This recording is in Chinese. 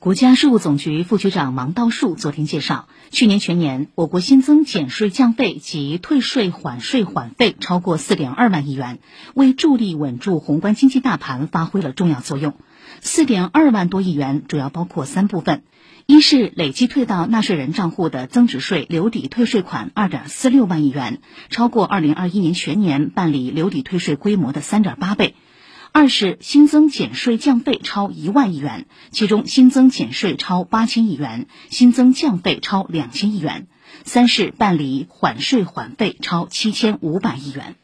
国家税务总局副局长王道树昨天介绍，去年全年我国新增减税降费及退税缓税缓费超过四点二万亿元，为助力稳住宏观经济大盘发挥了重要作用。四点二万多亿元主要包括三部分：一是累计退到纳税人账户的增值税留抵退税款二点四六万亿元，超过二零二一年全年办理留抵退税规模的三点八倍。二是新增减税降费超一万亿元，其中新增减税超八千亿元，新增降费超两千亿元；三是办理缓税缓费超七千五百亿元。